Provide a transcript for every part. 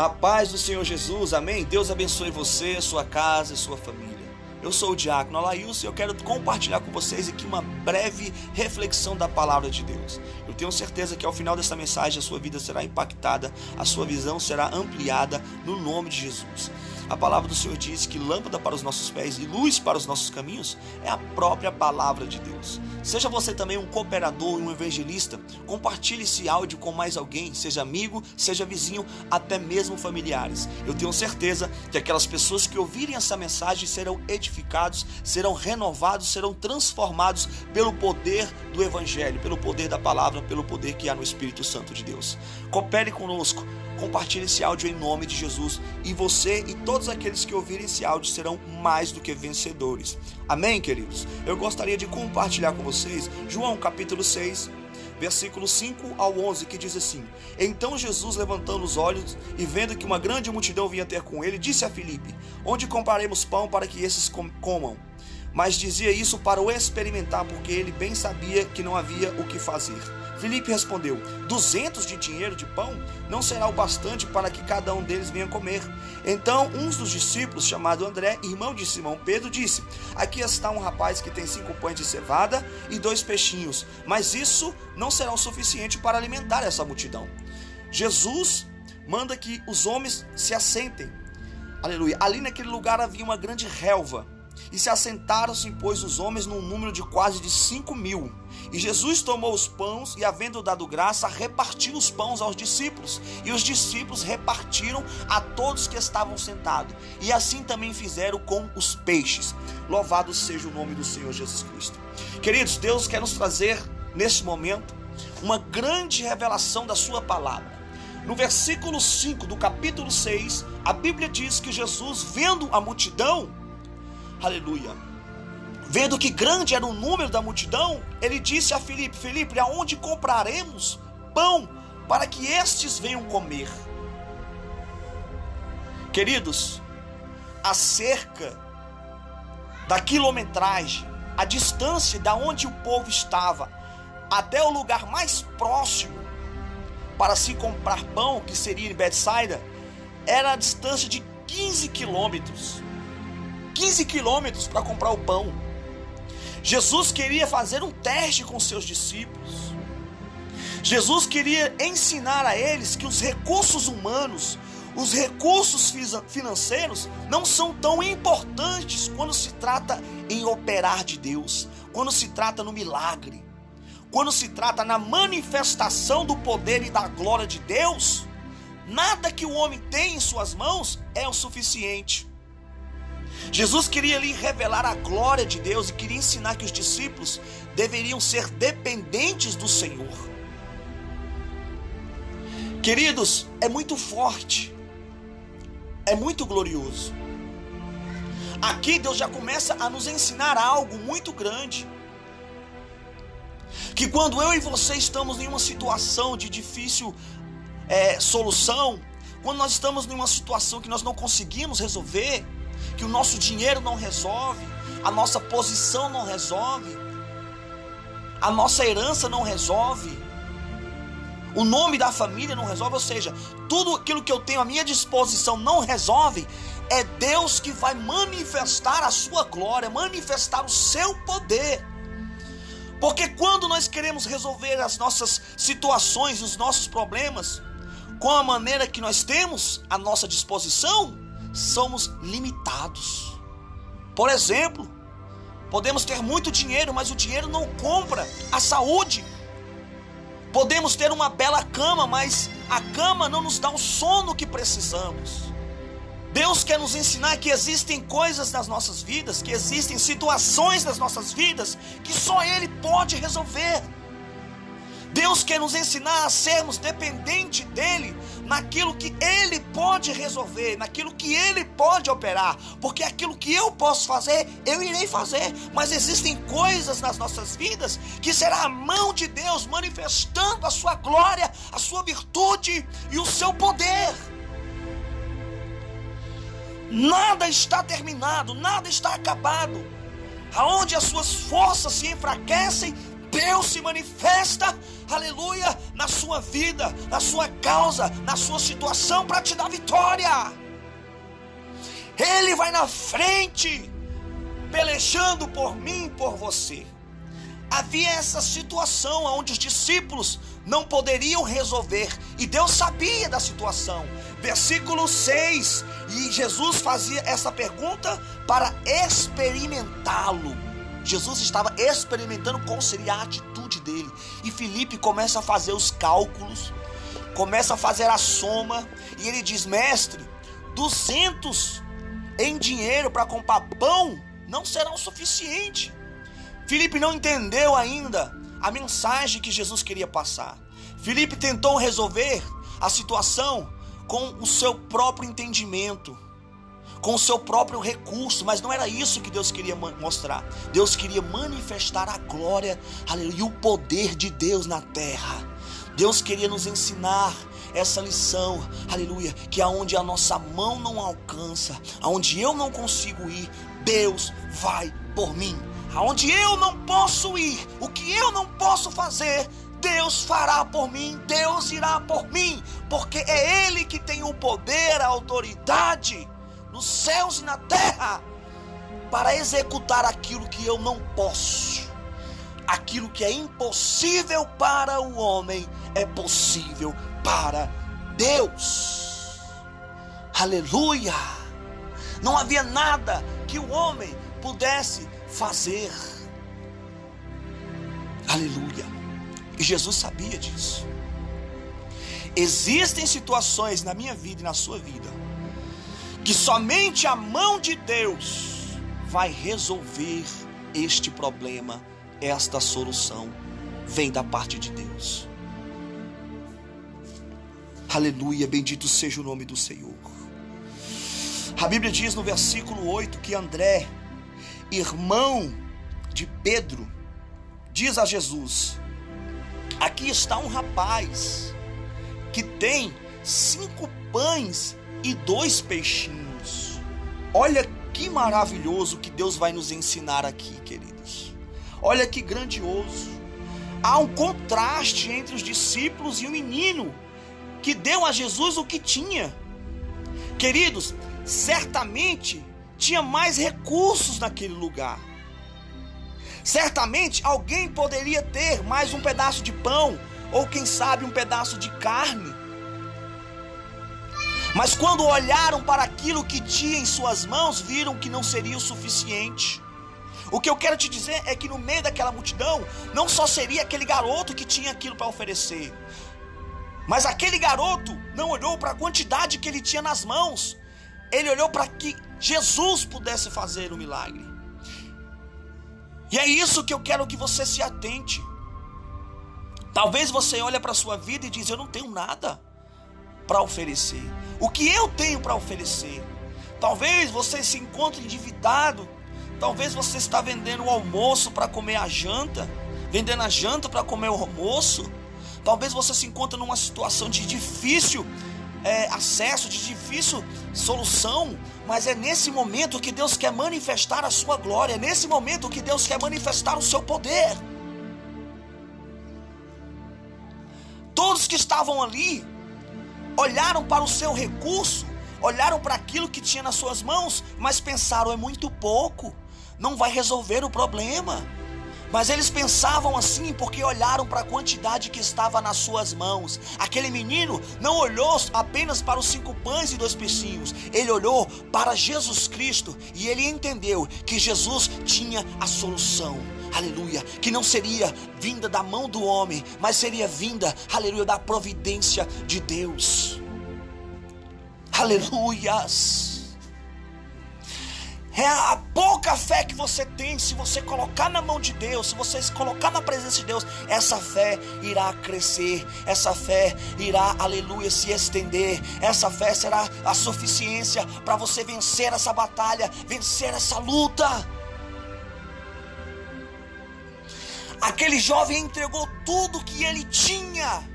A paz do Senhor Jesus, amém? Deus abençoe você, sua casa e sua família. Eu sou o Diácono Alailson e eu quero compartilhar com vocês aqui uma breve reflexão da palavra de Deus. Eu tenho certeza que ao final dessa mensagem a sua vida será impactada, a sua visão será ampliada no nome de Jesus. A palavra do Senhor diz que lâmpada para os nossos pés e luz para os nossos caminhos é a própria palavra de Deus. Seja você também um cooperador e um evangelista, compartilhe esse áudio com mais alguém, seja amigo, seja vizinho, até mesmo familiares. Eu tenho certeza que aquelas pessoas que ouvirem essa mensagem serão edificados, serão renovados, serão transformados pelo poder do evangelho, pelo poder da palavra, pelo poder que há no Espírito Santo de Deus. Coopere conosco compartilhe esse áudio em nome de Jesus e você e todos aqueles que ouvirem esse áudio serão mais do que vencedores. Amém, queridos? Eu gostaria de compartilhar com vocês João capítulo 6, versículo 5 ao 11, que diz assim: Então Jesus, levantando os olhos e vendo que uma grande multidão vinha ter com ele, disse a Filipe: Onde compraremos pão para que esses comam? Mas dizia isso para o experimentar, porque ele bem sabia que não havia o que fazer. Filipe respondeu: Duzentos de dinheiro de pão não será o bastante para que cada um deles venha comer. Então, um dos discípulos, chamado André, irmão de Simão Pedro, disse: Aqui está um rapaz que tem cinco pães de cevada e dois peixinhos, mas isso não será o suficiente para alimentar essa multidão. Jesus manda que os homens se assentem. Aleluia. Ali naquele lugar havia uma grande relva. E se assentaram-se, pois, os homens num número de quase de cinco mil. E Jesus tomou os pães e, havendo dado graça, repartiu os pães aos discípulos. E os discípulos repartiram a todos que estavam sentados. E assim também fizeram com os peixes. Louvado seja o nome do Senhor Jesus Cristo. Queridos, Deus quer nos trazer neste momento uma grande revelação da Sua palavra. No versículo 5 do capítulo 6, a Bíblia diz que Jesus, vendo a multidão, aleluia, Vendo que grande era o número da multidão, ele disse a Filipe: Filipe, aonde compraremos pão para que estes venham comer? Queridos, a cerca da quilometragem, a distância da onde o povo estava até o lugar mais próximo para se comprar pão, que seria em Betsaida, era a distância de 15 quilômetros. 15 quilômetros para comprar o pão. Jesus queria fazer um teste com seus discípulos. Jesus queria ensinar a eles que os recursos humanos, os recursos financeiros não são tão importantes quando se trata em operar de Deus, quando se trata no milagre, quando se trata na manifestação do poder e da glória de Deus. Nada que o homem tem em suas mãos é o suficiente. Jesus queria ali revelar a glória de Deus e queria ensinar que os discípulos deveriam ser dependentes do Senhor. Queridos, é muito forte, é muito glorioso. Aqui Deus já começa a nos ensinar algo muito grande. Que quando eu e você estamos em uma situação de difícil é, solução, quando nós estamos em uma situação que nós não conseguimos resolver, que o nosso dinheiro não resolve, a nossa posição não resolve, a nossa herança não resolve, o nome da família não resolve, ou seja, tudo aquilo que eu tenho à minha disposição não resolve, é Deus que vai manifestar a sua glória, manifestar o seu poder. Porque quando nós queremos resolver as nossas situações, os nossos problemas, com a maneira que nós temos à nossa disposição, somos limitados. Por exemplo, podemos ter muito dinheiro, mas o dinheiro não compra a saúde. Podemos ter uma bela cama, mas a cama não nos dá o sono que precisamos. Deus quer nos ensinar que existem coisas nas nossas vidas, que existem situações nas nossas vidas que só Ele pode resolver. Deus quer nos ensinar a sermos dependentes dEle naquilo que Ele pode resolver, naquilo que Ele pode operar, porque aquilo que eu posso fazer, eu irei fazer, mas existem coisas nas nossas vidas que será a mão de Deus manifestando a sua glória, a sua virtude e o seu poder. Nada está terminado, nada está acabado. Aonde as suas forças se enfraquecem, Deus se manifesta, aleluia, na sua vida, na sua causa, na sua situação para te dar vitória. Ele vai na frente, pelejando por mim e por você. Havia essa situação onde os discípulos não poderiam resolver e Deus sabia da situação. Versículo 6: E Jesus fazia essa pergunta para experimentá-lo. Jesus estava experimentando qual seria a atitude dele. E Felipe começa a fazer os cálculos, começa a fazer a soma, e ele diz: Mestre, 200 em dinheiro para comprar pão não será o suficiente. Felipe não entendeu ainda a mensagem que Jesus queria passar. Felipe tentou resolver a situação com o seu próprio entendimento com o seu próprio recurso, mas não era isso que Deus queria mostrar. Deus queria manifestar a glória, aleluia, e o poder de Deus na terra. Deus queria nos ensinar essa lição, aleluia, que aonde a nossa mão não alcança, aonde eu não consigo ir, Deus vai por mim. Aonde eu não posso ir, o que eu não posso fazer, Deus fará por mim, Deus irá por mim, porque é Ele que tem o poder, a autoridade nos céus e na terra, para executar aquilo que eu não posso. Aquilo que é impossível para o homem é possível para Deus. Aleluia! Não havia nada que o homem pudesse fazer. Aleluia! E Jesus sabia disso. Existem situações na minha vida e na sua vida que somente a mão de Deus vai resolver este problema, esta solução vem da parte de Deus. Aleluia, bendito seja o nome do Senhor. A Bíblia diz no versículo 8 que André, irmão de Pedro, diz a Jesus: Aqui está um rapaz que tem cinco pães e dois peixinhos. Olha que maravilhoso que Deus vai nos ensinar aqui, queridos. Olha que grandioso. Há um contraste entre os discípulos e o menino que deu a Jesus o que tinha. Queridos, certamente tinha mais recursos naquele lugar. Certamente alguém poderia ter mais um pedaço de pão, ou quem sabe um pedaço de carne. Mas quando olharam para aquilo que tinha em suas mãos, viram que não seria o suficiente. O que eu quero te dizer é que no meio daquela multidão, não só seria aquele garoto que tinha aquilo para oferecer, mas aquele garoto não olhou para a quantidade que ele tinha nas mãos, ele olhou para que Jesus pudesse fazer o milagre. E é isso que eu quero que você se atente. Talvez você olhe para a sua vida e diz: Eu não tenho nada para oferecer. O que eu tenho para oferecer? Talvez você se encontre endividado. Talvez você está vendendo o almoço para comer a janta, vendendo a janta para comer o almoço. Talvez você se encontre numa situação de difícil é, acesso, de difícil solução, mas é nesse momento que Deus quer manifestar a sua glória, é nesse momento que Deus quer manifestar o seu poder. Todos que estavam ali olharam para o seu recurso, olharam para aquilo que tinha nas suas mãos, mas pensaram: é muito pouco, não vai resolver o problema. Mas eles pensavam assim porque olharam para a quantidade que estava nas suas mãos. Aquele menino não olhou apenas para os cinco pães e dois peixinhos, ele olhou para Jesus Cristo e ele entendeu que Jesus tinha a solução aleluia, que não seria vinda da mão do homem, mas seria vinda, aleluia, da providência de Deus. Aleluias. É a pouca fé que você tem, se você colocar na mão de Deus, se você se colocar na presença de Deus, essa fé irá crescer, essa fé irá, aleluia, se estender, essa fé será a suficiência para você vencer essa batalha, vencer essa luta. Aquele jovem entregou tudo que ele tinha.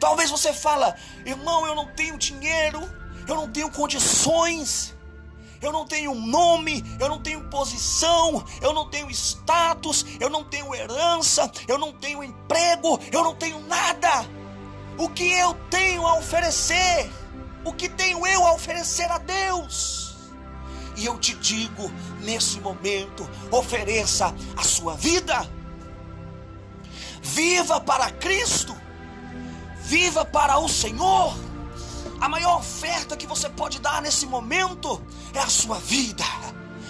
Talvez você fala, irmão, eu não tenho dinheiro, eu não tenho condições, eu não tenho nome, eu não tenho posição, eu não tenho status, eu não tenho herança, eu não tenho emprego, eu não tenho nada. O que eu tenho a oferecer? O que tenho eu a oferecer a Deus? E eu te digo, nesse momento, ofereça a sua vida. Viva para Cristo. Viva para o Senhor. A maior oferta que você pode dar nesse momento é a sua vida,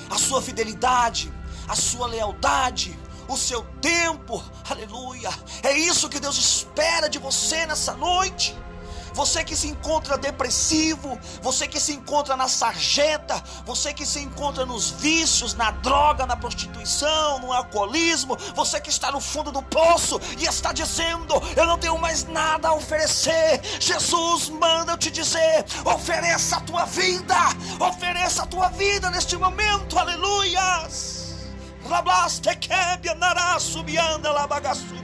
a sua fidelidade, a sua lealdade, o seu tempo. Aleluia. É isso que Deus espera de você nessa noite. Você que se encontra depressivo, você que se encontra na sarjeta, você que se encontra nos vícios, na droga, na prostituição, no alcoolismo, você que está no fundo do poço e está dizendo: Eu não tenho mais nada a oferecer. Jesus manda eu te dizer: ofereça a tua vida, ofereça a tua vida neste momento, aleluias. Rablaste narasubianda labagassubi comanai.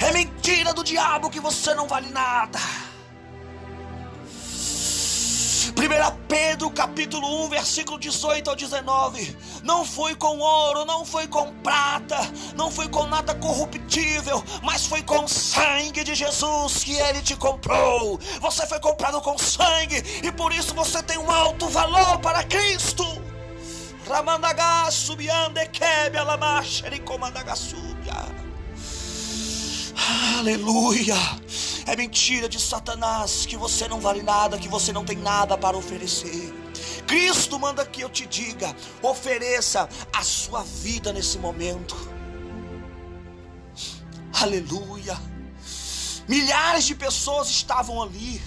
É mentira do diabo que você não vale nada. 1 Pedro capítulo 1, versículo 18 ao 19. Não foi com ouro, não foi com prata, não foi com nada corruptível, mas foi com sangue de Jesus que ele te comprou. Você foi comprado com sangue e por isso você tem um alto valor para Cristo. Ramandagá subiande kebe alamaxeri comandagassubia. Aleluia! É mentira de Satanás que você não vale nada, que você não tem nada para oferecer. Cristo manda que eu te diga: ofereça a sua vida nesse momento. Aleluia! Milhares de pessoas estavam ali,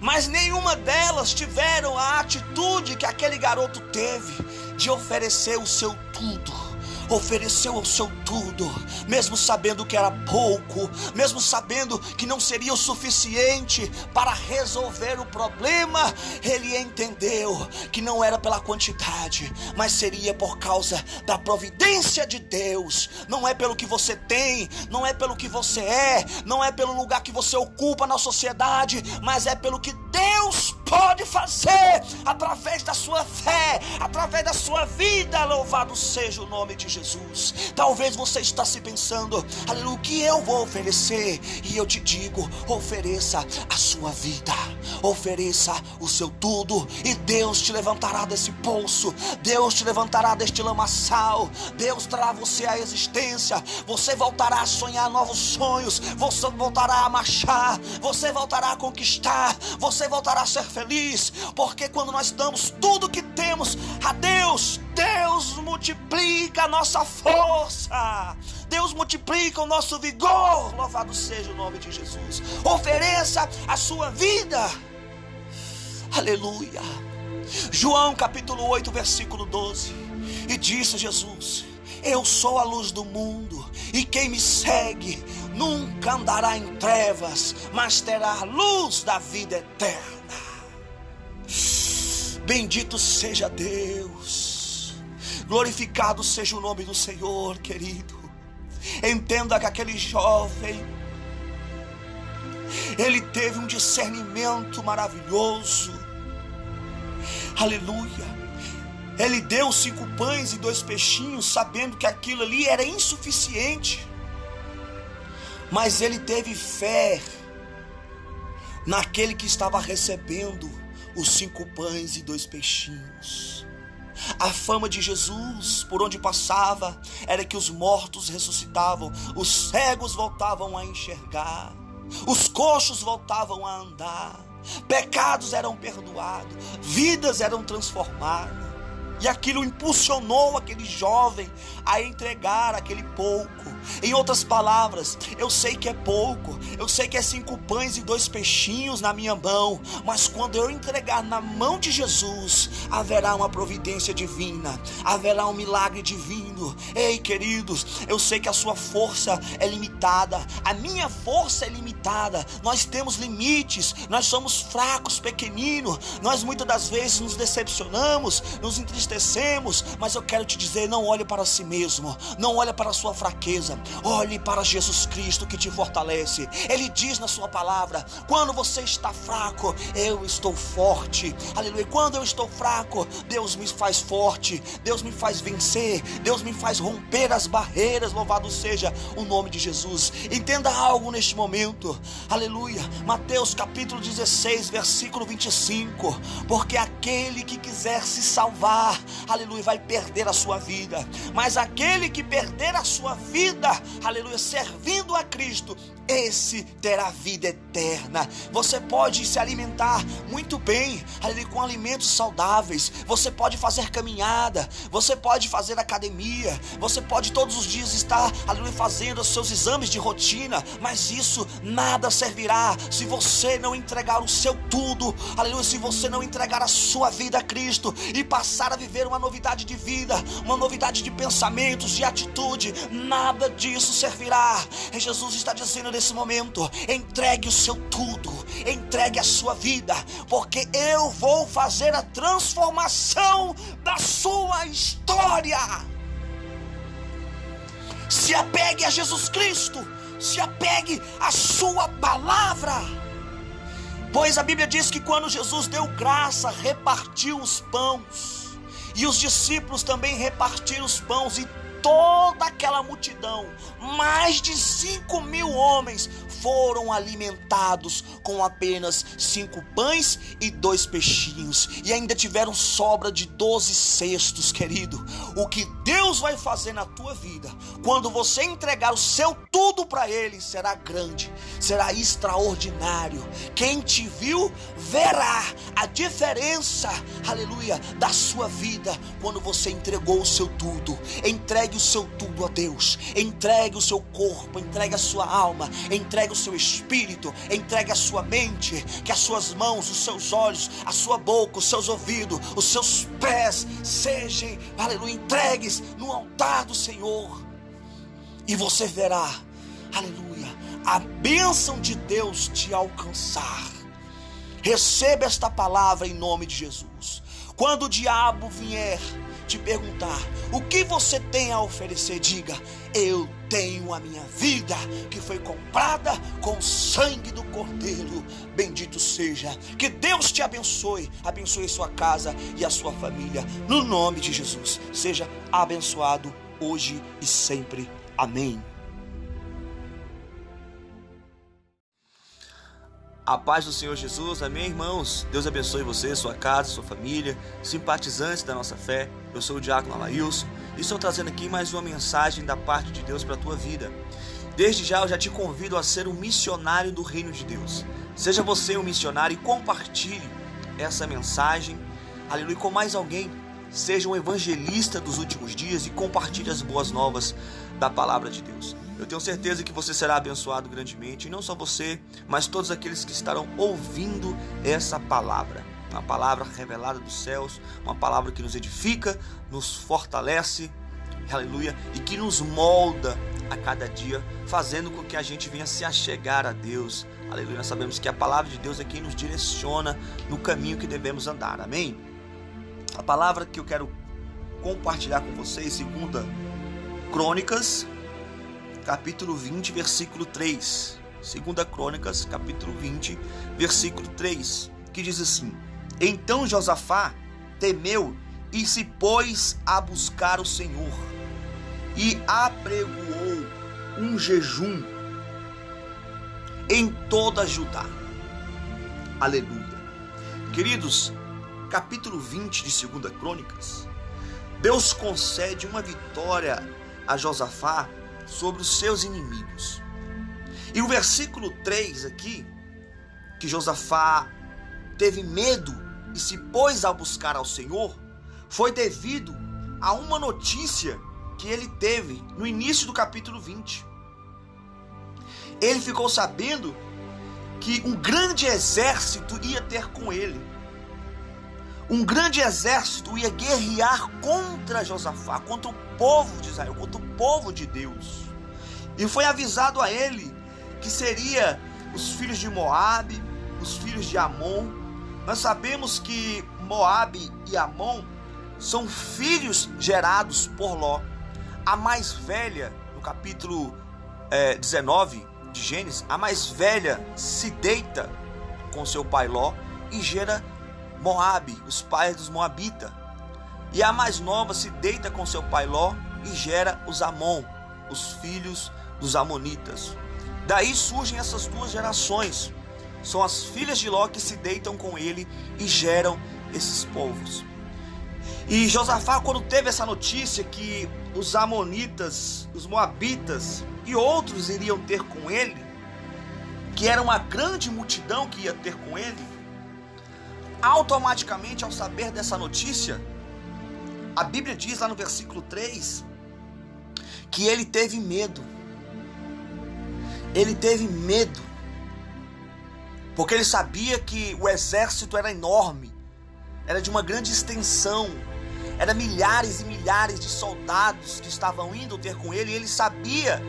mas nenhuma delas tiveram a atitude que aquele garoto teve de oferecer o seu tudo ofereceu o seu tudo, mesmo sabendo que era pouco, mesmo sabendo que não seria o suficiente para resolver o problema, ele entendeu que não era pela quantidade, mas seria por causa da providência de Deus. Não é pelo que você tem, não é pelo que você é, não é pelo lugar que você ocupa na sociedade, mas é pelo que Deus pode fazer através da sua fé, através da sua vida. Louvado seja o nome de Jesus. Talvez você está se pensando, aleluia, o que eu vou oferecer? E eu te digo, ofereça a sua vida, ofereça o seu tudo, e Deus te levantará desse poço, Deus te levantará deste lamaçal, Deus trará você à existência, você voltará a sonhar novos sonhos, você voltará a marchar, você voltará a conquistar, você voltará a ser feliz feliz, porque quando nós damos tudo que temos a Deus, Deus multiplica a nossa força. Deus multiplica o nosso vigor. Louvado seja o nome de Jesus. Ofereça a sua vida. Aleluia. João capítulo 8, versículo 12. E disse Jesus: Eu sou a luz do mundo, e quem me segue nunca andará em trevas, mas terá a luz da vida eterna. Bendito seja Deus, glorificado seja o nome do Senhor, querido. Entenda que aquele jovem, ele teve um discernimento maravilhoso, aleluia. Ele deu cinco pães e dois peixinhos, sabendo que aquilo ali era insuficiente, mas ele teve fé naquele que estava recebendo os cinco pães e dois peixinhos. A fama de Jesus, por onde passava, era que os mortos ressuscitavam, os cegos voltavam a enxergar, os coxos voltavam a andar, pecados eram perdoados, vidas eram transformadas. E aquilo impulsionou aquele jovem a entregar aquele pouco. Em outras palavras, eu sei que é pouco, eu sei que é cinco pães e dois peixinhos na minha mão, mas quando eu entregar na mão de Jesus, haverá uma providência divina, haverá um milagre divino. Ei, queridos, eu sei que a sua força é limitada, a minha força é limitada, nós temos limites, nós somos fracos, pequeninos, nós muitas das vezes nos decepcionamos, nos entristecemos entristecemos, mas eu quero te dizer: não olhe para si mesmo, não olhe para a sua fraqueza, olhe para Jesus Cristo que te fortalece. Ele diz na sua palavra: quando você está fraco, eu estou forte. Aleluia. Quando eu estou fraco, Deus me faz forte, Deus me faz vencer, Deus me faz romper as barreiras. Louvado seja o nome de Jesus. Entenda algo neste momento. Aleluia. Mateus capítulo 16, versículo 25. Porque aquele que quiser se salvar, aleluia, vai perder a sua vida. Mas aquele que perder a sua vida, aleluia, servindo a Cristo, esse terá vida eterna. Você pode se alimentar muito bem, ali com alimentos saudáveis. Você pode fazer caminhada, você pode fazer academia, você pode todos os dias estar ali fazendo os seus exames de rotina, mas isso nada servirá se você não entregar o seu tudo, aleluia, se você não entregar a sua vida a Cristo e passar a viver uma novidade de vida, uma novidade de pensamentos, de atitude, nada disso servirá. E Jesus está dizendo nesse momento: entregue o seu tudo, entregue a sua vida, porque eu vou fazer a transformação da sua história. Se apegue a Jesus Cristo, se apegue à Sua palavra. Pois a Bíblia diz que quando Jesus deu graça, repartiu os pães, e os discípulos também repartiram os pães, e toda aquela multidão, mais de cinco mil homens, foram alimentados com apenas cinco pães e dois peixinhos, e ainda tiveram sobra de doze cestos, querido. O que Deus vai fazer na tua vida, quando você entregar o seu tudo para Ele, será grande, será extraordinário. Quem te viu verá a diferença, aleluia, da sua vida quando você entregou o seu tudo. Entregue o seu tudo a Deus, entregue o seu corpo, entregue a sua alma, entregue entregue o seu espírito, entregue a sua mente, que as suas mãos, os seus olhos, a sua boca, os seus ouvidos, os seus pés sejam, aleluia, entregues no altar do Senhor. E você verá, aleluia, a bênção de Deus te alcançar. Receba esta palavra em nome de Jesus. Quando o diabo vier te perguntar o que você tem a oferecer, diga: Eu tenho a minha vida que foi comprada com o sangue do Cordeiro. Bendito seja. Que Deus te abençoe, abençoe sua casa e a sua família. No nome de Jesus. Seja abençoado hoje e sempre. Amém. A paz do Senhor Jesus, amém, irmãos? Deus abençoe você, sua casa, sua família, simpatizantes da nossa fé. Eu sou o Diácono Alailson e estou trazendo aqui mais uma mensagem da parte de Deus para a tua vida. Desde já eu já te convido a ser um missionário do reino de Deus. Seja você um missionário e compartilhe essa mensagem, aleluia, com mais alguém. Seja um evangelista dos últimos dias e compartilhe as boas novas da palavra de Deus. Eu tenho certeza que você será abençoado grandemente, e não só você, mas todos aqueles que estarão ouvindo essa palavra. Uma palavra revelada dos céus, uma palavra que nos edifica, nos fortalece, aleluia, e que nos molda a cada dia, fazendo com que a gente venha se achegar a Deus. Aleluia. Nós sabemos que a palavra de Deus é quem nos direciona no caminho que devemos andar. Amém? A palavra que eu quero compartilhar com vocês, segunda Crônicas, capítulo 20, versículo 3. Segunda Crônicas, capítulo 20, versículo 3, que diz assim: Então Josafá temeu e se pôs a buscar o Senhor e apregoou um jejum em toda Judá. Aleluia. Queridos, capítulo 20 de Segunda Crônicas, Deus concede uma vitória a Josafá sobre os seus inimigos. E o versículo 3 aqui, que Josafá teve medo e se pôs a buscar ao Senhor, foi devido a uma notícia que ele teve no início do capítulo 20. Ele ficou sabendo que um grande exército ia ter com ele. Um grande exército ia guerrear contra Josafá, contra o povo de Israel, contra o povo de Deus. E foi avisado a ele que seria os filhos de Moabe, os filhos de Amon. Nós sabemos que Moabe e Amon são filhos gerados por Ló. A mais velha, no capítulo é, 19 de Gênesis, a mais velha se deita com seu pai Ló e gera Moabe, os pais dos Moabitas. E a mais nova se deita com seu pai Ló e gera os Amon, os filhos dos Amonitas. Daí surgem essas duas gerações. São as filhas de Ló que se deitam com ele e geram esses povos. E Josafá, quando teve essa notícia que os Amonitas, os Moabitas e outros iriam ter com ele, que era uma grande multidão que ia ter com ele, automaticamente, ao saber dessa notícia, a Bíblia diz lá no versículo 3 que ele teve medo. Ele teve medo. Porque ele sabia que o exército era enorme, era de uma grande extensão, era milhares e milhares de soldados que estavam indo ter com ele, e ele sabia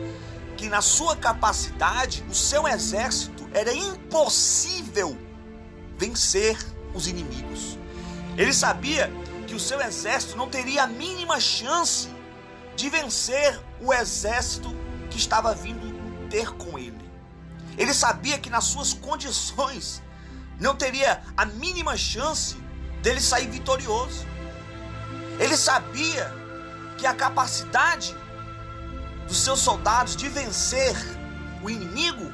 que na sua capacidade, o seu exército era impossível vencer os inimigos. Ele sabia que o seu exército não teria a mínima chance de vencer o exército que estava vindo ter com ele. Ele sabia que nas suas condições não teria a mínima chance dele sair vitorioso. Ele sabia que a capacidade dos seus soldados de vencer o inimigo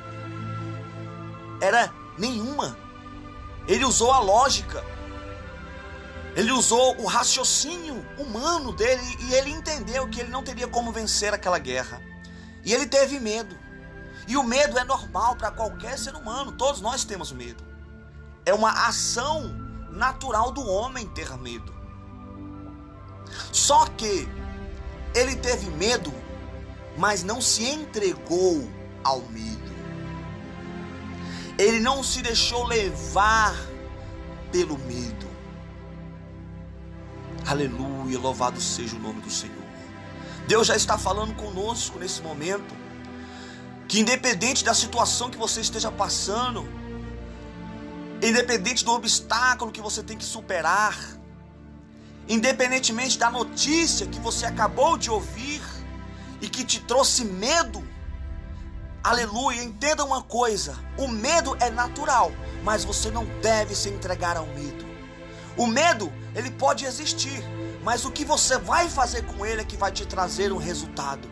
era nenhuma. Ele usou a lógica ele usou o raciocínio humano dele e ele entendeu que ele não teria como vencer aquela guerra. E ele teve medo. E o medo é normal para qualquer ser humano, todos nós temos medo. É uma ação natural do homem ter medo. Só que ele teve medo, mas não se entregou ao medo. Ele não se deixou levar pelo medo. Aleluia, louvado seja o nome do Senhor. Deus já está falando conosco nesse momento. Que independente da situação que você esteja passando, independente do obstáculo que você tem que superar, independentemente da notícia que você acabou de ouvir e que te trouxe medo, aleluia, entenda uma coisa: o medo é natural, mas você não deve se entregar ao medo. O medo, ele pode existir, mas o que você vai fazer com ele é que vai te trazer um resultado.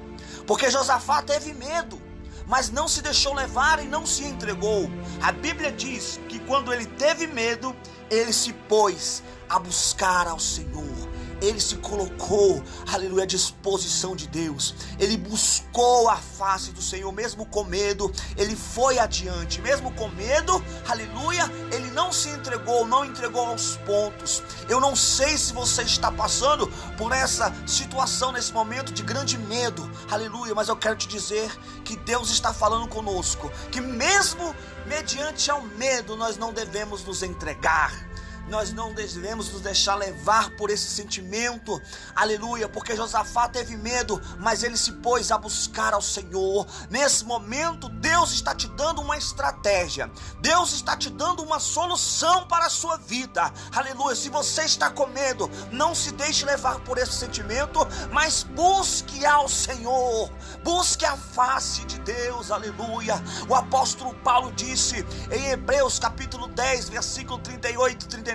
Porque Josafá teve medo, mas não se deixou levar e não se entregou. A Bíblia diz que quando ele teve medo, ele se pôs a buscar ao Senhor ele se colocou, aleluia, à disposição de Deus. Ele buscou a face do Senhor, mesmo com medo, ele foi adiante, mesmo com medo, aleluia, ele não se entregou, não entregou aos pontos. Eu não sei se você está passando por essa situação nesse momento de grande medo, aleluia, mas eu quero te dizer que Deus está falando conosco, que mesmo mediante ao medo, nós não devemos nos entregar nós não devemos nos deixar levar por esse sentimento, aleluia, porque Josafá teve medo, mas ele se pôs a buscar ao Senhor. Nesse momento, Deus está te dando uma estratégia, Deus está te dando uma solução para a sua vida, aleluia. Se você está com medo, não se deixe levar por esse sentimento, mas busque ao Senhor, busque a face de Deus, aleluia. O apóstolo Paulo disse em Hebreus capítulo 10, versículo 38 e 39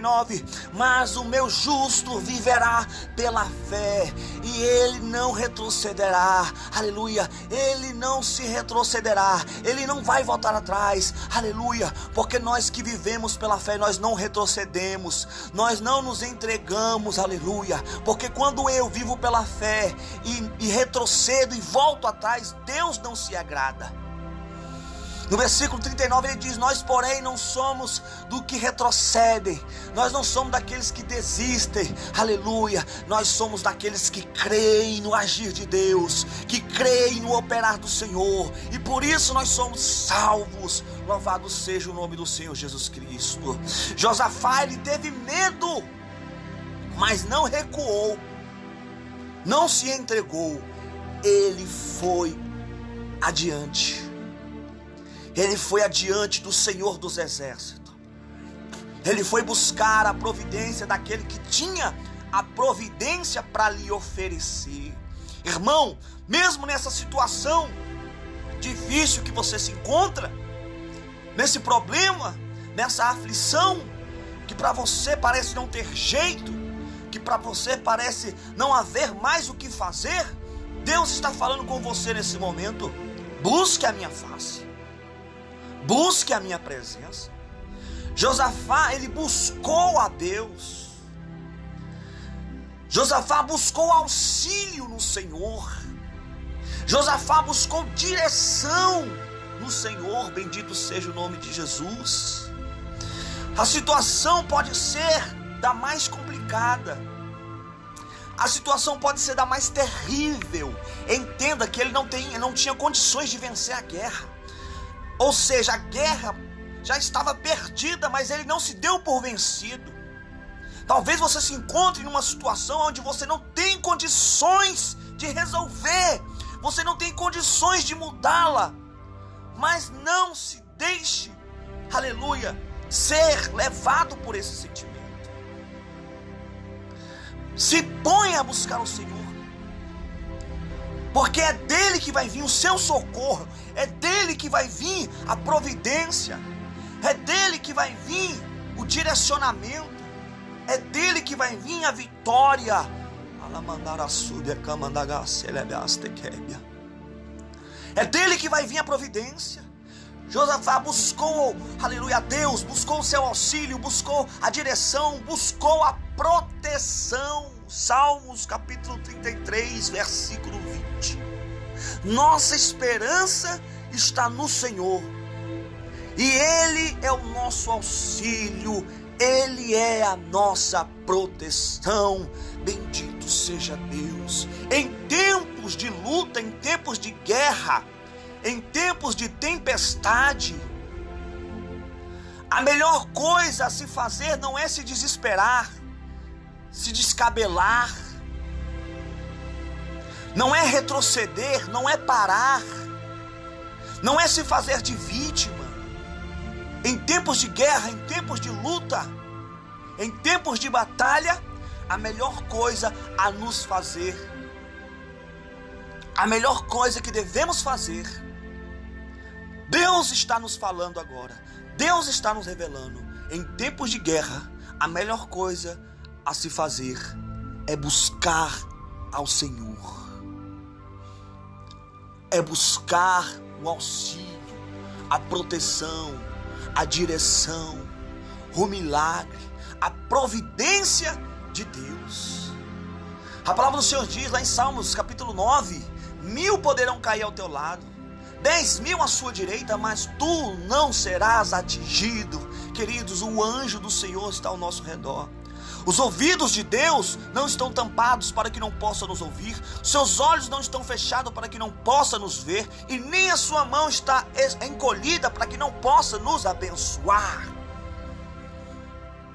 mas o meu justo viverá pela fé, e ele não retrocederá, aleluia, ele não se retrocederá, ele não vai voltar atrás, aleluia, porque nós que vivemos pela fé, nós não retrocedemos, nós não nos entregamos, aleluia, porque quando eu vivo pela fé e, e retrocedo e volto atrás, Deus não se agrada. No versículo 39 ele diz: Nós, porém, não somos do que retrocedem, nós não somos daqueles que desistem, aleluia. Nós somos daqueles que creem no agir de Deus, que creem no operar do Senhor, e por isso nós somos salvos. Louvado seja o nome do Senhor Jesus Cristo. Josafá, ele teve medo, mas não recuou, não se entregou, ele foi adiante ele foi adiante do Senhor dos Exércitos. Ele foi buscar a providência daquele que tinha a providência para lhe oferecer. Irmão, mesmo nessa situação difícil que você se encontra, nesse problema, nessa aflição, que para você parece não ter jeito, que para você parece não haver mais o que fazer, Deus está falando com você nesse momento. Busque a minha face. Busque a minha presença. Josafá, ele buscou a Deus. Josafá buscou auxílio no Senhor. Josafá buscou direção no Senhor. Bendito seja o nome de Jesus. A situação pode ser da mais complicada. A situação pode ser da mais terrível. Entenda que ele não, tem, não tinha condições de vencer a guerra. Ou seja, a guerra já estava perdida, mas ele não se deu por vencido. Talvez você se encontre numa situação onde você não tem condições de resolver, você não tem condições de mudá-la, mas não se deixe, aleluia, ser levado por esse sentimento. Se ponha a buscar o Senhor, porque é dele que vai vir o seu socorro, é dele que vai vir a providência, é dele que vai vir o direcionamento, é dele que vai vir a vitória. É dele que vai vir a providência. Josafá buscou, aleluia, Deus, buscou o seu auxílio, buscou a direção, buscou a proteção. Salmos capítulo 33, versículo 20. Nossa esperança está no Senhor, e Ele é o nosso auxílio, Ele é a nossa proteção. Bendito seja Deus. Em tempos de luta, em tempos de guerra, em tempos de tempestade, a melhor coisa a se fazer não é se desesperar, se descabelar, não é retroceder, não é parar, não é se fazer de vítima. Em tempos de guerra, em tempos de luta, em tempos de batalha, a melhor coisa a nos fazer, a melhor coisa que devemos fazer Deus está nos falando agora. Deus está nos revelando. Em tempos de guerra, a melhor coisa a se fazer é buscar ao Senhor. É buscar o auxílio, a proteção, a direção, o milagre, a providência de Deus. A palavra do Senhor diz lá em Salmos capítulo 9: mil poderão cair ao teu lado dez mil à sua direita, mas tu não serás atingido. Queridos, o anjo do Senhor está ao nosso redor. Os ouvidos de Deus não estão tampados para que não possa nos ouvir, seus olhos não estão fechados para que não possa nos ver, e nem a sua mão está encolhida para que não possa nos abençoar.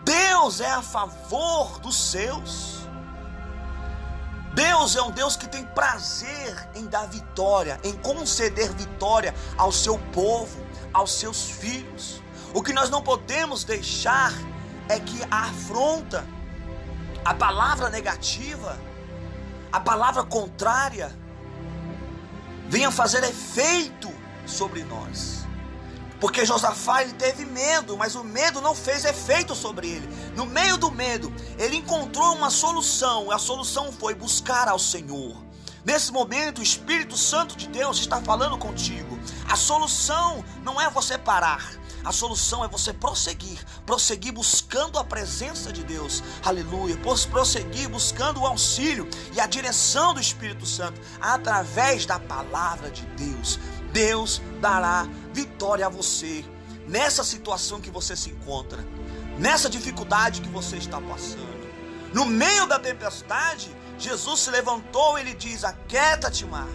Deus é a favor dos seus. Deus é um Deus que tem prazer em dar vitória, em conceder vitória ao seu povo, aos seus filhos. O que nós não podemos deixar é que a afronta, a palavra negativa, a palavra contrária, venha fazer efeito sobre nós. Porque Josafá ele teve medo, mas o medo não fez efeito sobre ele. No meio do medo, ele encontrou uma solução, a solução foi buscar ao Senhor. Nesse momento, o Espírito Santo de Deus está falando contigo. A solução não é você parar. A solução é você prosseguir, prosseguir buscando a presença de Deus, aleluia, prosseguir buscando o auxílio e a direção do Espírito Santo através da palavra de Deus. Deus dará vitória a você nessa situação que você se encontra, nessa dificuldade que você está passando. No meio da tempestade, Jesus se levantou e ele diz: Aquieta-te, mar,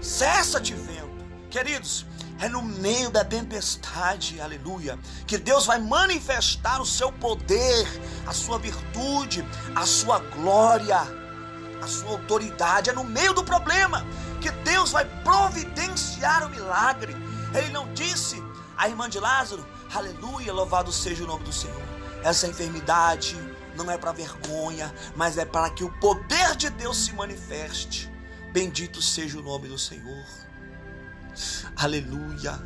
cessa-te, vento. Queridos, é no meio da tempestade, aleluia, que Deus vai manifestar o seu poder, a sua virtude, a sua glória, a sua autoridade. É no meio do problema que Deus vai providenciar o milagre. Ele não disse à irmã de Lázaro, aleluia, louvado seja o nome do Senhor. Essa enfermidade não é para vergonha, mas é para que o poder de Deus se manifeste. Bendito seja o nome do Senhor. Aleluia.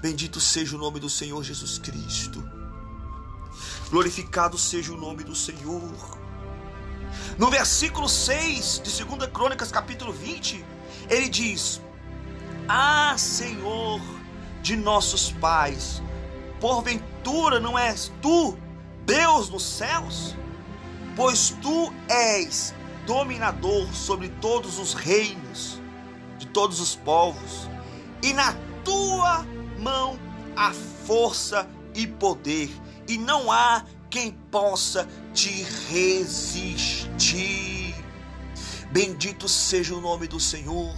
Bendito seja o nome do Senhor Jesus Cristo. Glorificado seja o nome do Senhor. No versículo 6 de 2 Crônicas, capítulo 20, ele diz: Ah, Senhor de nossos pais, porventura não és tu Deus nos céus? Pois tu és dominador sobre todos os reinos todos os povos, e na tua mão há força e poder, e não há quem possa te resistir. Bendito seja o nome do Senhor.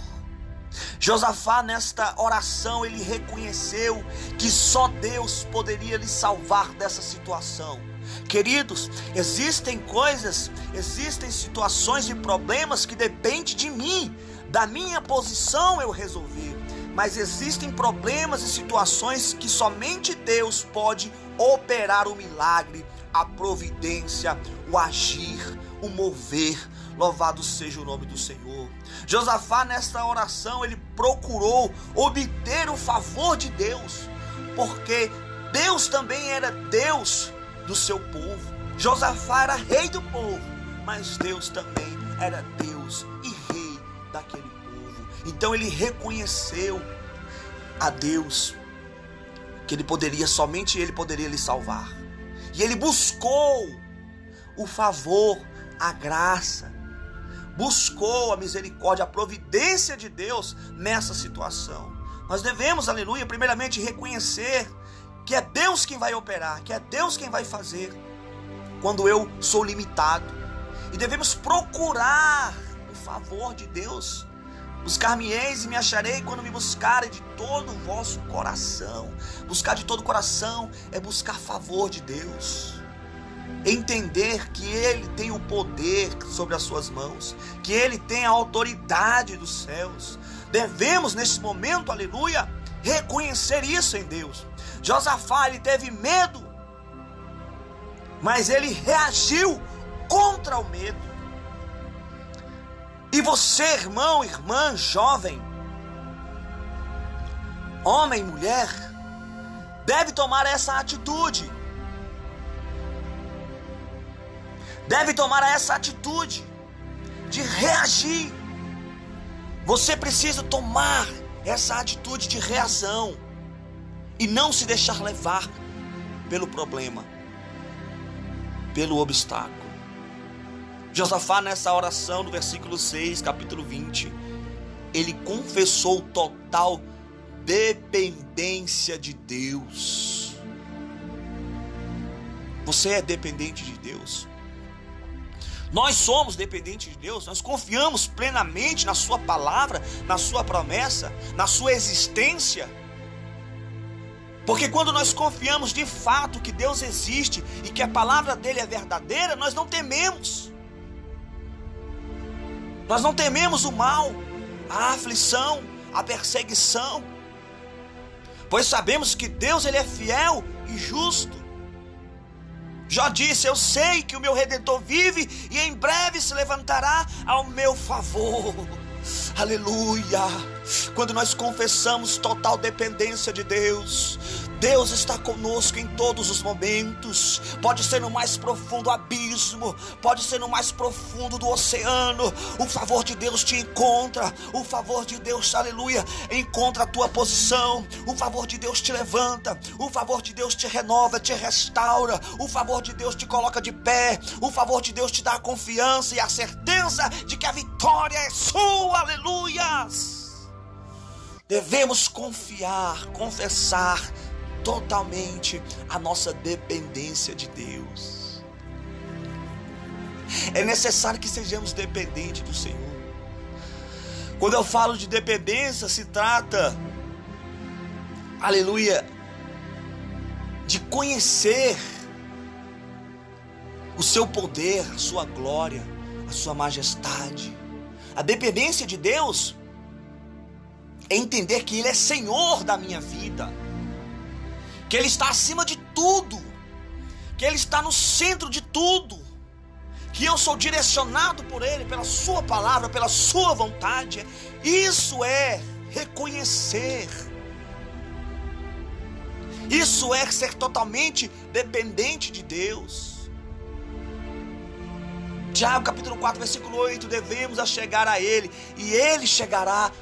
Josafá, nesta oração, ele reconheceu que só Deus poderia lhe salvar dessa situação. Queridos, existem coisas, existem situações e problemas que dependem de mim, da minha posição eu resolver. Mas existem problemas e situações que somente Deus pode operar o milagre, a providência, o agir, o mover. Louvado seja o nome do Senhor. Josafá, nesta oração, ele procurou obter o favor de Deus, porque Deus também era Deus do seu povo. Josafá era rei do povo, mas Deus também era Deus e daquele povo. Então ele reconheceu a Deus que ele poderia, somente ele poderia lhe salvar. E ele buscou o favor, a graça, buscou a misericórdia, a providência de Deus nessa situação. Nós devemos, aleluia, primeiramente reconhecer que é Deus quem vai operar, que é Deus quem vai fazer quando eu sou limitado. E devemos procurar favor de Deus. Buscar-me-eis e me acharei quando me buscarem de todo o vosso coração. Buscar de todo o coração é buscar favor de Deus. Entender que Ele tem o poder sobre as suas mãos, que Ele tem a autoridade dos céus. Devemos, nesse momento, aleluia, reconhecer isso em Deus. Josafá ele teve medo, mas ele reagiu contra o medo. E você, irmão, irmã, jovem, homem, mulher, deve tomar essa atitude. Deve tomar essa atitude de reagir. Você precisa tomar essa atitude de reação e não se deixar levar pelo problema, pelo obstáculo. Josafá, nessa oração, no versículo 6, capítulo 20, ele confessou total dependência de Deus. Você é dependente de Deus. Nós somos dependentes de Deus, nós confiamos plenamente na Sua palavra, na Sua promessa, na Sua existência. Porque quando nós confiamos de fato que Deus existe e que a palavra dele é verdadeira, nós não tememos. Nós não tememos o mal, a aflição, a perseguição. Pois sabemos que Deus ele é fiel e justo. Já disse: Eu sei que o meu redentor vive e em breve se levantará ao meu favor. Aleluia! Quando nós confessamos total dependência de Deus, Deus está conosco em todos os momentos. Pode ser no mais profundo abismo, pode ser no mais profundo do oceano. O favor de Deus te encontra. O favor de Deus, aleluia, encontra a tua posição. O favor de Deus te levanta. O favor de Deus te renova, te restaura. O favor de Deus te coloca de pé. O favor de Deus te dá a confiança e a certeza de que a vitória é sua. Aleluias. Devemos confiar, confessar totalmente a nossa dependência de Deus. É necessário que sejamos dependentes do Senhor. Quando eu falo de dependência, se trata, aleluia, de conhecer o seu poder, a sua glória, a sua majestade. A dependência de Deus é entender que Ele é Senhor da minha vida que Ele está acima de tudo, que Ele está no centro de tudo, que eu sou direcionado por Ele, pela Sua palavra, pela Sua vontade. Isso é reconhecer. Isso é ser totalmente dependente de Deus. Tiago capítulo 4, versículo 8: devemos a chegar a Ele, e Ele chegará a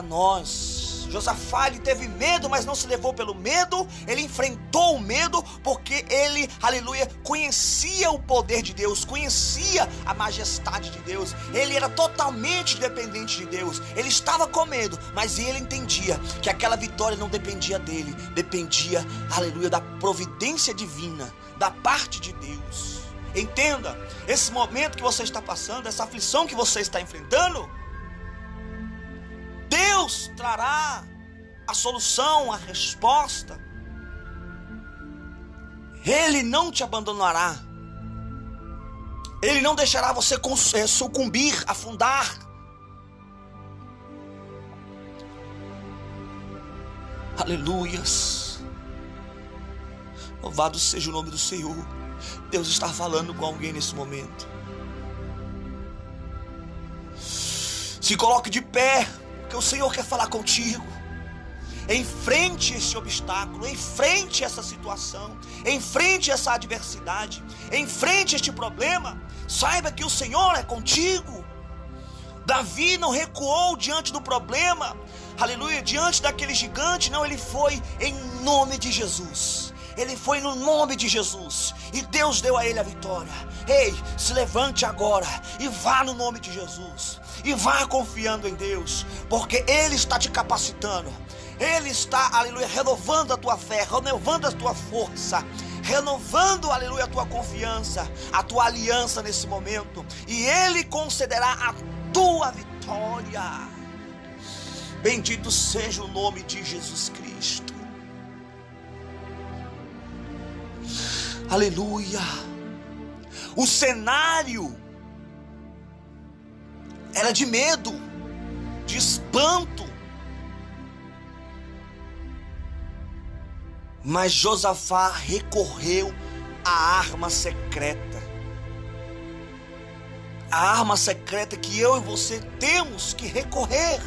nós. Josafá ele teve medo, mas não se levou pelo medo, ele enfrentou o medo porque ele, aleluia, conhecia o poder de Deus, conhecia a majestade de Deus, ele era totalmente dependente de Deus, ele estava com medo, mas ele entendia que aquela vitória não dependia dele, dependia, aleluia, da providência divina, da parte de Deus. Entenda, esse momento que você está passando, essa aflição que você está enfrentando, Deus trará a solução, a resposta. Ele não te abandonará. Ele não deixará você eh, sucumbir, afundar. Aleluias. Louvado seja o nome do Senhor. Deus está falando com alguém nesse momento. Se coloque de pé porque o Senhor quer falar contigo. Enfrente esse obstáculo, enfrente essa situação, enfrente essa adversidade, enfrente este problema. Saiba que o Senhor é contigo. Davi não recuou diante do problema, aleluia, diante daquele gigante, não, ele foi em nome de Jesus. Ele foi no nome de Jesus e Deus deu a ele a vitória. Ei, se levante agora e vá no nome de Jesus e vá confiando em Deus, porque Ele está te capacitando, Ele está, aleluia, renovando a tua fé, renovando a tua força, renovando, aleluia, a tua confiança, a tua aliança nesse momento, e Ele concederá a tua vitória. Bendito seja o nome de Jesus Cristo. Aleluia. O cenário era de medo, de espanto. Mas Josafá recorreu à arma secreta. A arma secreta que eu e você temos que recorrer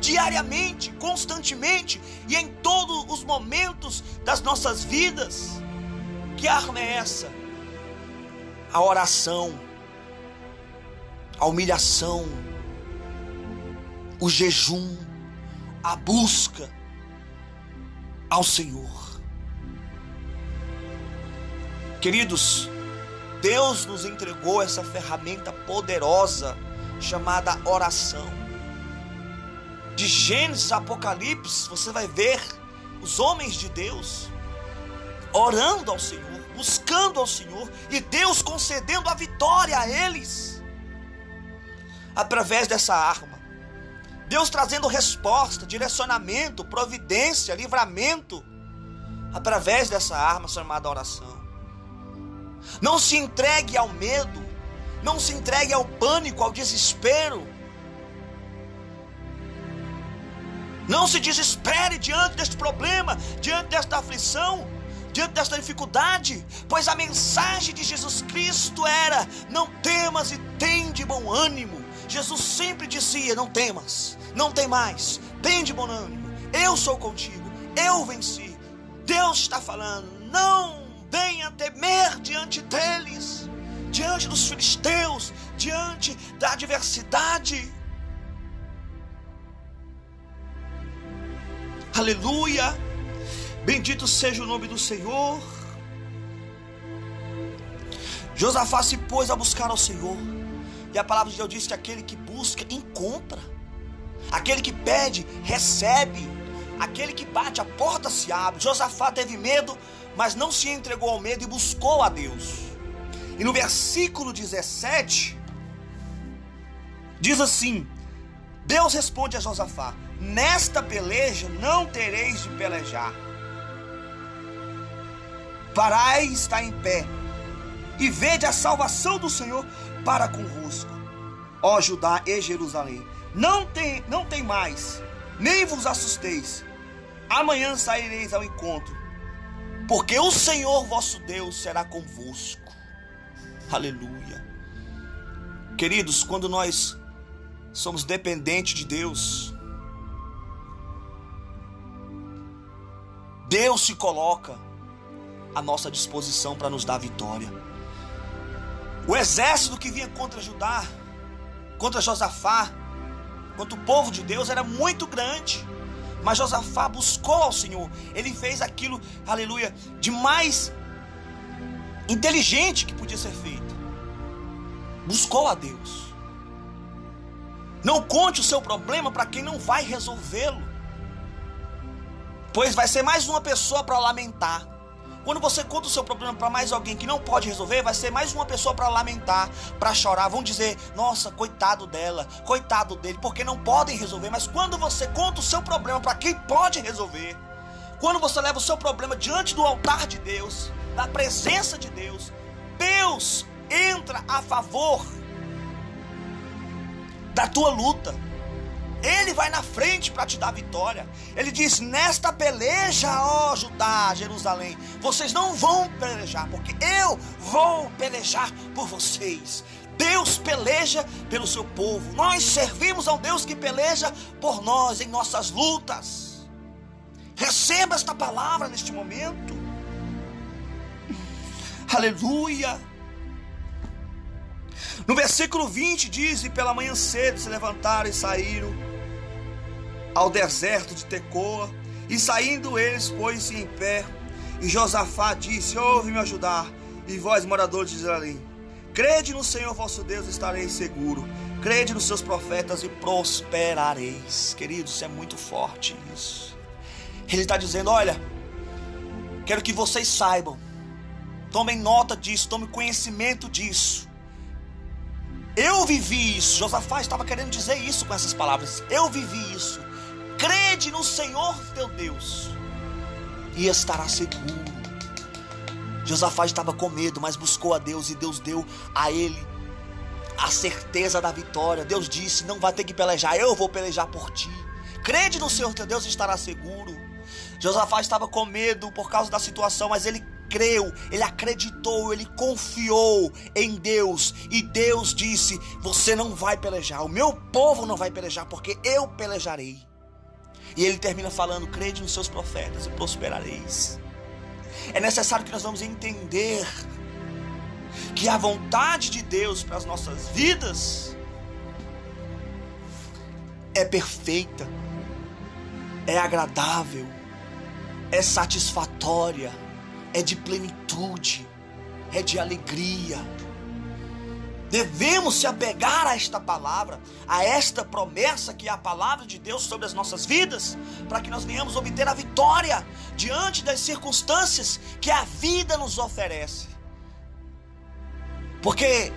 diariamente, constantemente e em todos os momentos das nossas vidas. Que arma é essa? A oração a humilhação, o jejum, a busca ao Senhor. Queridos, Deus nos entregou essa ferramenta poderosa chamada oração. De Gênesis a Apocalipse, você vai ver os homens de Deus orando ao Senhor, buscando ao Senhor e Deus concedendo a vitória a eles através dessa arma. Deus trazendo resposta, direcionamento, providência, livramento através dessa arma chamada oração. Não se entregue ao medo, não se entregue ao pânico, ao desespero. Não se desespere diante deste problema, diante desta aflição, diante desta dificuldade, pois a mensagem de Jesus Cristo era: não temas e tem de bom ânimo. Jesus sempre dizia: Não temas, não tem mais, tem de bom ânimo, eu sou contigo, eu venci. Deus está falando: Não venha temer diante deles, diante dos filisteus, diante da adversidade. Aleluia, bendito seja o nome do Senhor. Josafá se pôs a buscar ao Senhor. E a palavra de Deus diz que aquele que busca, encontra. Aquele que pede, recebe. Aquele que bate, a porta se abre. Josafá teve medo, mas não se entregou ao medo e buscou a Deus. E no versículo 17, diz assim: Deus responde a Josafá: Nesta peleja não tereis de pelejar. Parai está em pé e vede a salvação do Senhor para convosco, ó Judá e Jerusalém. Não tem, não tem mais, nem vos assusteis. Amanhã saireis ao encontro, porque o Senhor vosso Deus será convosco. Aleluia. Queridos, quando nós somos dependentes de Deus, Deus se coloca à nossa disposição para nos dar vitória. O exército que vinha contra Judá, contra Josafá, contra o povo de Deus era muito grande. Mas Josafá buscou ao Senhor. Ele fez aquilo, aleluia, de mais inteligente que podia ser feito. Buscou a Deus. Não conte o seu problema para quem não vai resolvê-lo. Pois vai ser mais uma pessoa para lamentar. Quando você conta o seu problema para mais alguém que não pode resolver, vai ser mais uma pessoa para lamentar, para chorar. Vão dizer: "Nossa, coitado dela, coitado dele", porque não podem resolver. Mas quando você conta o seu problema para quem pode resolver, quando você leva o seu problema diante do altar de Deus, na presença de Deus, Deus entra a favor da tua luta. Ele vai na frente para te dar vitória. Ele diz: Nesta peleja, ó Judá, Jerusalém, vocês não vão pelejar, porque eu vou pelejar por vocês. Deus peleja pelo seu povo. Nós servimos a um Deus que peleja por nós em nossas lutas. Receba esta palavra neste momento. Aleluia. No versículo 20 diz: E pela manhã cedo se levantaram e saíram ao deserto de Tecoa, e saindo eles, pôs-se em pé, e Josafá disse: Ouve-me ajudar, e vós, moradores de Israel, crede no Senhor vosso Deus, estareis seguro. Crede nos seus profetas e prosperareis. Queridos, isso é muito forte isso. Ele está dizendo: olha, quero que vocês saibam, tomem nota disso, tomem conhecimento disso. Eu vivi isso. Josafá estava querendo dizer isso com essas palavras. Eu vivi isso. Crede no Senhor teu Deus e estará seguro. Josafá estava com medo, mas buscou a Deus e Deus deu a ele a certeza da vitória. Deus disse: Não vai ter que pelejar, eu vou pelejar por ti. Crede no Senhor teu Deus e estará seguro. Josafá estava com medo por causa da situação, mas ele creu, ele acreditou, ele confiou em Deus. E Deus disse: Você não vai pelejar, o meu povo não vai pelejar, porque eu pelejarei. E ele termina falando: crede nos seus profetas e prosperareis. É necessário que nós vamos entender que a vontade de Deus para as nossas vidas é perfeita, é agradável, é satisfatória, é de plenitude, é de alegria Devemos se apegar a esta palavra, a esta promessa que é a palavra de Deus sobre as nossas vidas, para que nós venhamos obter a vitória diante das circunstâncias que a vida nos oferece. Porque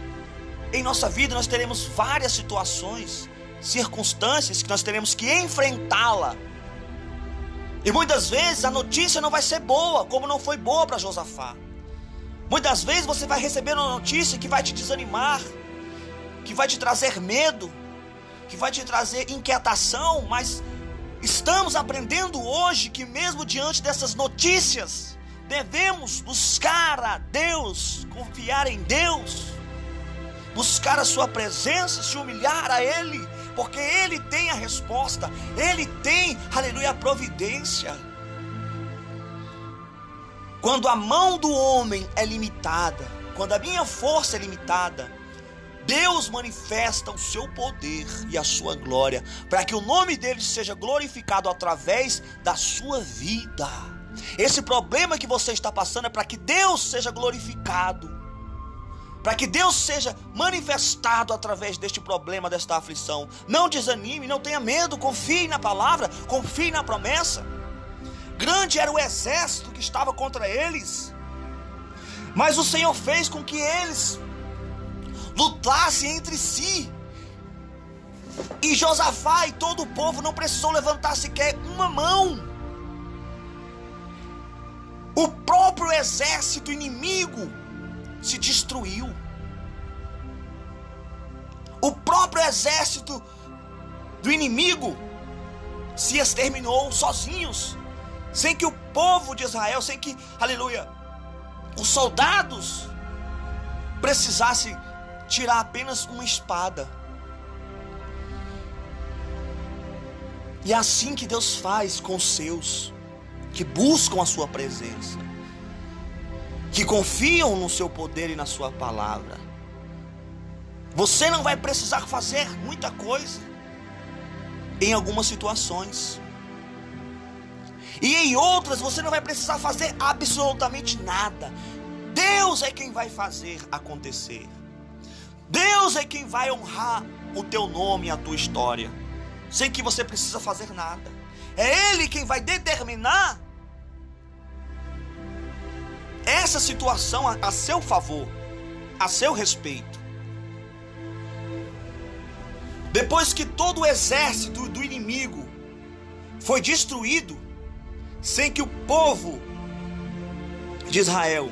em nossa vida nós teremos várias situações, circunstâncias que nós teremos que enfrentá-la. E muitas vezes a notícia não vai ser boa, como não foi boa para Josafá. Muitas vezes você vai receber uma notícia que vai te desanimar, que vai te trazer medo, que vai te trazer inquietação, mas estamos aprendendo hoje que, mesmo diante dessas notícias, devemos buscar a Deus, confiar em Deus, buscar a Sua presença, se humilhar a Ele, porque Ele tem a resposta, Ele tem, aleluia, a providência. Quando a mão do homem é limitada, quando a minha força é limitada, Deus manifesta o seu poder e a sua glória, para que o nome dele seja glorificado através da sua vida. Esse problema que você está passando é para que Deus seja glorificado, para que Deus seja manifestado através deste problema, desta aflição. Não desanime, não tenha medo, confie na palavra, confie na promessa. Grande era o exército que estava contra eles. Mas o Senhor fez com que eles lutassem entre si. E Josafá e todo o povo não precisou levantar sequer uma mão. O próprio exército inimigo se destruiu. O próprio exército do inimigo se exterminou sozinhos. sem que o povo de Israel, sem que, aleluia, os soldados precisassem tirar apenas uma espada. E é assim que Deus faz com os seus, que buscam a sua presença, que confiam no seu poder e na sua palavra. Você não vai precisar fazer muita coisa em algumas situações. E em outras você não vai precisar fazer absolutamente nada. Deus é quem vai fazer acontecer. Deus é quem vai honrar o teu nome e a tua história, sem que você precisa fazer nada. É Ele quem vai determinar essa situação a, a seu favor, a seu respeito. Depois que todo o exército do inimigo foi destruído, sem que o povo de Israel,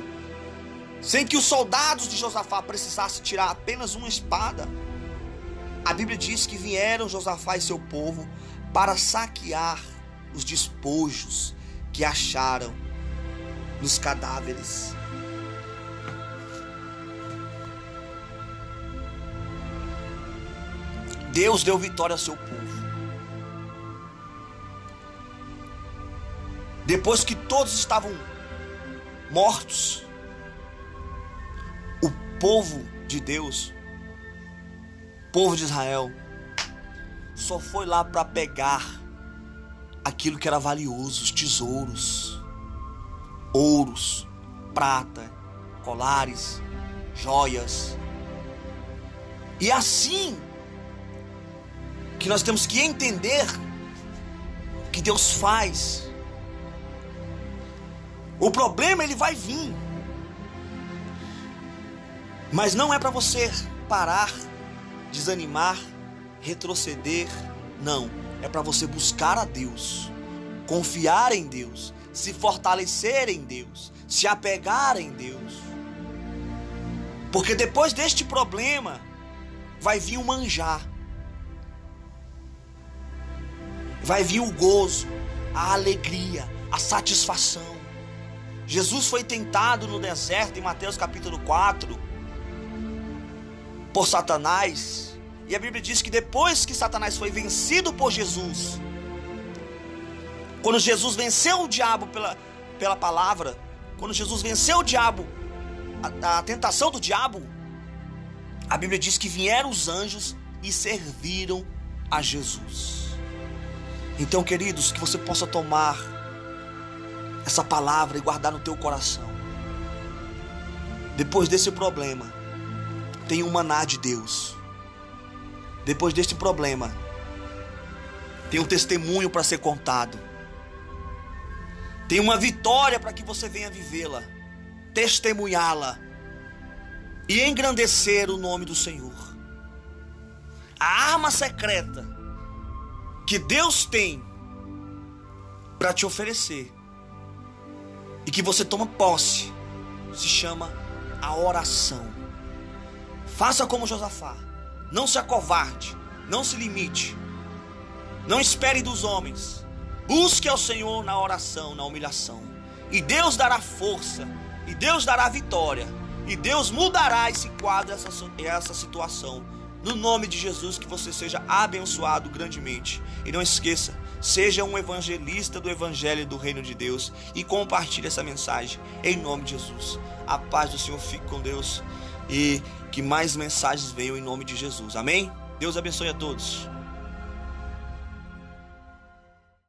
sem que os soldados de Josafá precisassem tirar apenas uma espada, a Bíblia diz que vieram Josafá e seu povo para saquear os despojos que acharam nos cadáveres. Deus deu vitória ao seu povo. Depois que todos estavam mortos, o povo de Deus, povo de Israel, só foi lá para pegar aquilo que era valioso, os tesouros, ouros, prata, colares, joias. E assim que nós temos que entender que Deus faz. O problema ele vai vir. Mas não é para você parar, desanimar, retroceder, não. É para você buscar a Deus, confiar em Deus, se fortalecer em Deus, se apegar em Deus. Porque depois deste problema vai vir o manjar. vai vir o gozo, a alegria, a satisfação. Jesus foi tentado no deserto em Mateus capítulo 4 por Satanás. E a Bíblia diz que depois que Satanás foi vencido por Jesus, quando Jesus venceu o diabo pela, pela palavra, quando Jesus venceu o diabo, a, a tentação do diabo, a Bíblia diz que vieram os anjos e serviram a Jesus. Então, queridos, que você possa tomar essa palavra e guardar no teu coração. Depois desse problema, tem um maná de Deus. Depois deste problema, tem um testemunho para ser contado. Tem uma vitória para que você venha vivê-la, testemunhá-la e engrandecer o nome do Senhor. A arma secreta que Deus tem para te oferecer e que você toma posse se chama a oração. Faça como Josafá. Não se acovarde, não se limite. Não espere dos homens. Busque ao Senhor na oração, na humilhação. E Deus dará força, e Deus dará vitória, e Deus mudará esse quadro, essa, essa situação no nome de Jesus, que você seja abençoado grandemente. E não esqueça, seja um evangelista do Evangelho do Reino de Deus e compartilhe essa mensagem em nome de Jesus. A paz do Senhor fique com Deus e que mais mensagens venham em nome de Jesus. Amém? Deus abençoe a todos.